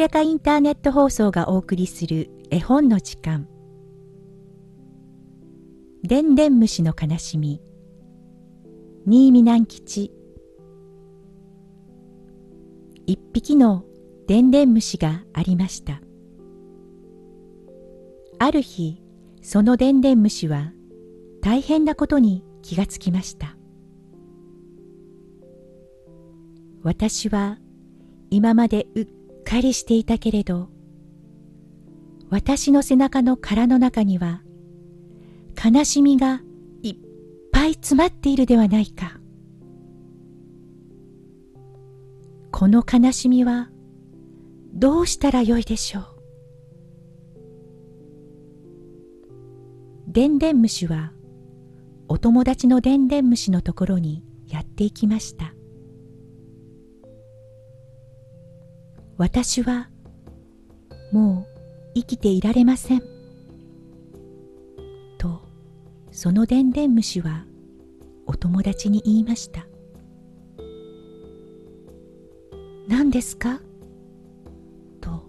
やかインターネット放送がお送りする絵本の時間でんでん虫の悲しみ新見南吉一匹のでんでん虫がありましたある日そのでんでん虫は大変なことに気がつきました私は今までうっかりしていたけれど私の背中の殻の中には悲しみがいっぱい詰まっているではないか。この悲しみはどうしたらよいでしょう。でんでん虫はお友達のでんでん虫のところにやっていきました。私はもう生きていられません。とそのでんでん虫はお友達に言いました。何ですか？と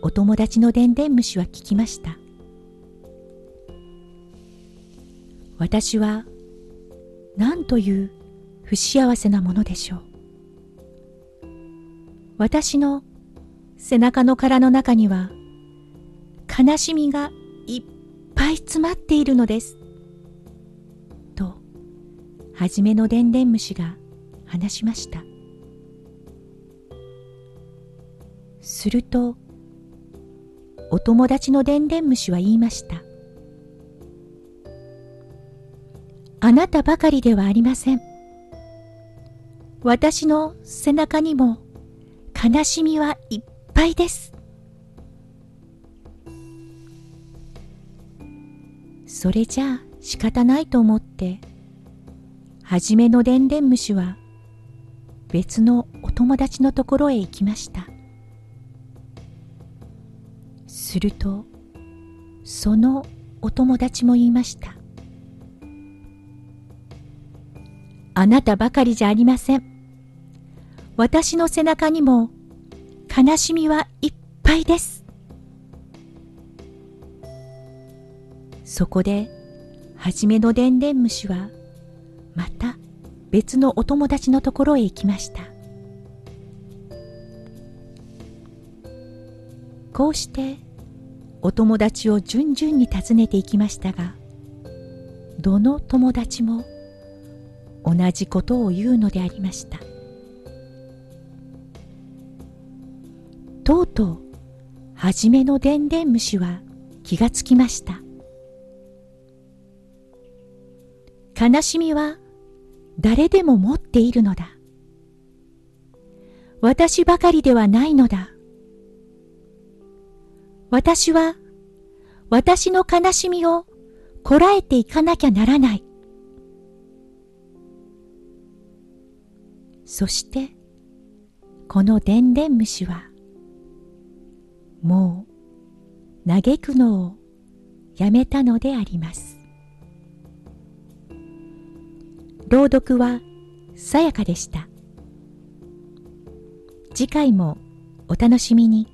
お友達のでんでん虫は聞きました。私は何という不幸せなものでしょう？私の背中の殻の中には悲しみがいっぱい詰まっているのです。と、はじめのでんでん虫が話しました。すると、お友達のでんでん虫は言いました。あなたばかりではありません。私の背中にも悲しみはいっぱいです。それじゃあ仕方ないと思って、はじめのでんでん虫は別のお友達のところへ行きました。すると、そのお友達も言いました。あなたばかりじゃありません。私の背中にも悲しみはいっぱいです。そこで、はじめのでんでん虫は、また別のお友達のところへ行きました。こうして、お友達を順々に訪ねていきましたが、どの友達も同じことを言うのでありました。とうとうはじめのでんでん虫は気がつきました。悲しみは誰でも持っているのだ。私ばかりではないのだ。私は私の悲しみをこらえていかなきゃならない。そしてこのでんでん虫はもう嘆くのをやめたのであります。朗読はさやかでした。次回もお楽しみに。